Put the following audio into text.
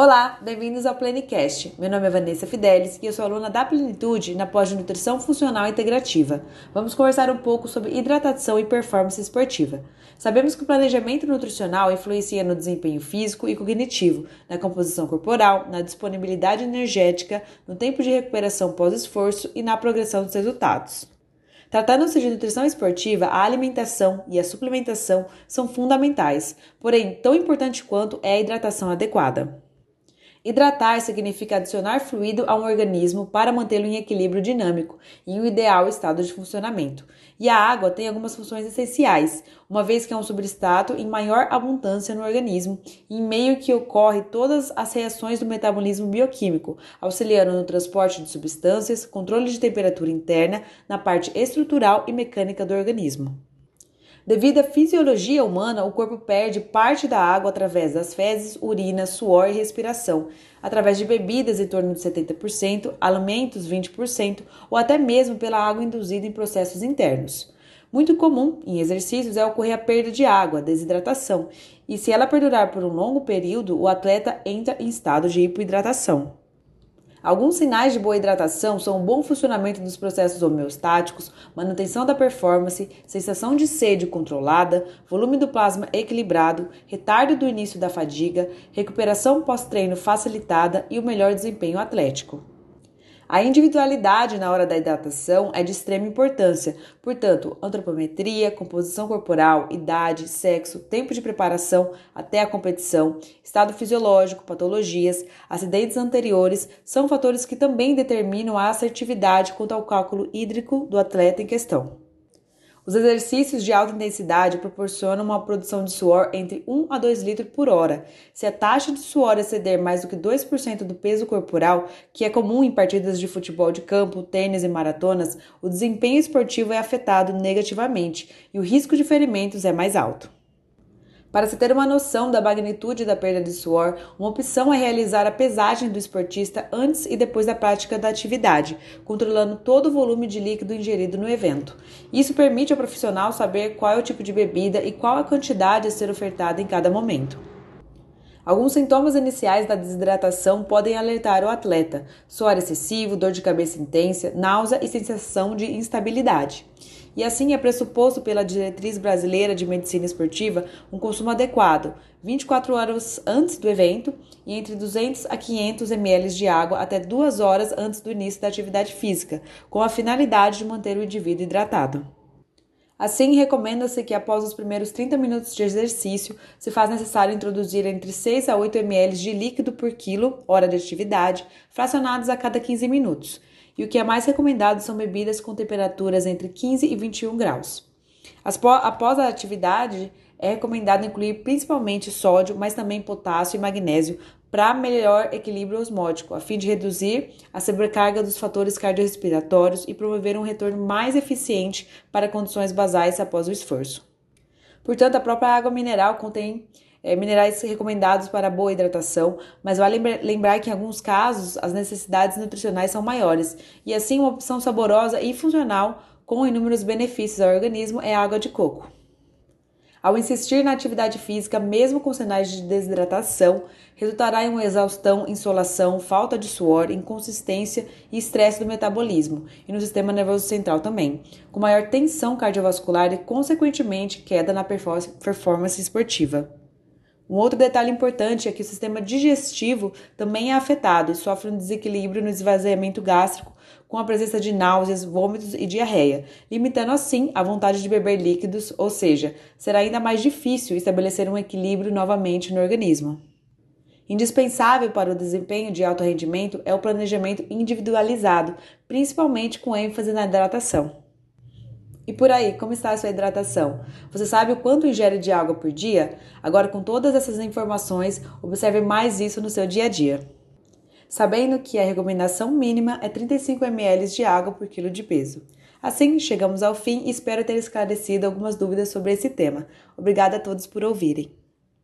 Olá, bem-vindos ao Plenicast. Meu nome é Vanessa Fidelis e eu sou aluna da Plenitude na pós de Nutrição Funcional Integrativa. Vamos conversar um pouco sobre hidratação e performance esportiva. Sabemos que o planejamento nutricional influencia no desempenho físico e cognitivo, na composição corporal, na disponibilidade energética, no tempo de recuperação pós-esforço e na progressão dos resultados. Tratando-se de nutrição esportiva, a alimentação e a suplementação são fundamentais, porém, tão importante quanto é a hidratação adequada. Hidratar significa adicionar fluido a um organismo para mantê-lo em equilíbrio dinâmico e em um ideal estado de funcionamento. E a água tem algumas funções essenciais, uma vez que é um substrato em maior abundância no organismo, em meio que ocorre todas as reações do metabolismo bioquímico, auxiliando no transporte de substâncias, controle de temperatura interna, na parte estrutural e mecânica do organismo. Devido à fisiologia humana, o corpo perde parte da água através das fezes, urina, suor e respiração, através de bebidas em torno de 70%, alimentos 20% ou até mesmo pela água induzida em processos internos. Muito comum em exercícios é ocorrer a perda de água, desidratação, e se ela perdurar por um longo período, o atleta entra em estado de hipoidratação. Alguns sinais de boa hidratação são o bom funcionamento dos processos homeostáticos, manutenção da performance, sensação de sede controlada, volume do plasma equilibrado, retardo do início da fadiga, recuperação pós-treino facilitada e o melhor desempenho atlético. A individualidade na hora da hidratação é de extrema importância, portanto, antropometria, composição corporal, idade, sexo, tempo de preparação até a competição, estado fisiológico, patologias, acidentes anteriores são fatores que também determinam a assertividade quanto ao cálculo hídrico do atleta em questão. Os exercícios de alta intensidade proporcionam uma produção de suor entre 1 a 2 litros por hora. Se a taxa de suor exceder mais do que 2% do peso corporal, que é comum em partidas de futebol de campo, tênis e maratonas, o desempenho esportivo é afetado negativamente e o risco de ferimentos é mais alto. Para se ter uma noção da magnitude da perda de suor, uma opção é realizar a pesagem do esportista antes e depois da prática da atividade, controlando todo o volume de líquido ingerido no evento. Isso permite ao profissional saber qual é o tipo de bebida e qual a quantidade a ser ofertada em cada momento. Alguns sintomas iniciais da desidratação podem alertar o atleta: suor excessivo, dor de cabeça intensa, náusea e sensação de instabilidade. E assim é pressuposto pela diretriz brasileira de medicina esportiva um consumo adequado, 24 horas antes do evento e entre 200 a 500 ml de água até 2 horas antes do início da atividade física, com a finalidade de manter o indivíduo hidratado. Assim, recomenda-se que após os primeiros 30 minutos de exercício, se faz necessário introduzir entre 6 a 8 ml de líquido por quilo, hora de atividade, fracionados a cada 15 minutos. E o que é mais recomendado são bebidas com temperaturas entre 15 e 21 graus. Após a atividade, é recomendado incluir principalmente sódio, mas também potássio e magnésio para melhor equilíbrio osmótico, a fim de reduzir a sobrecarga dos fatores cardiorrespiratórios e promover um retorno mais eficiente para condições basais após o esforço. Portanto, a própria água mineral contém é, minerais recomendados para boa hidratação, mas vale lembrar que em alguns casos as necessidades nutricionais são maiores, e assim uma opção saborosa e funcional com inúmeros benefícios ao organismo é a água de coco. Ao insistir na atividade física, mesmo com sinais de desidratação, resultará em uma exaustão, insolação, falta de suor, inconsistência e estresse do metabolismo e no sistema nervoso central também, com maior tensão cardiovascular e, consequentemente, queda na performance esportiva. Um outro detalhe importante é que o sistema digestivo também é afetado e sofre um desequilíbrio no esvaziamento gástrico, com a presença de náuseas, vômitos e diarreia, limitando assim a vontade de beber líquidos, ou seja, será ainda mais difícil estabelecer um equilíbrio novamente no organismo. Indispensável para o desempenho de alto rendimento é o planejamento individualizado, principalmente com ênfase na hidratação. E por aí, como está a sua hidratação? Você sabe o quanto ingere de água por dia? Agora, com todas essas informações, observe mais isso no seu dia a dia. Sabendo que a recomendação mínima é 35 ml de água por quilo de peso. Assim, chegamos ao fim e espero ter esclarecido algumas dúvidas sobre esse tema. Obrigada a todos por ouvirem.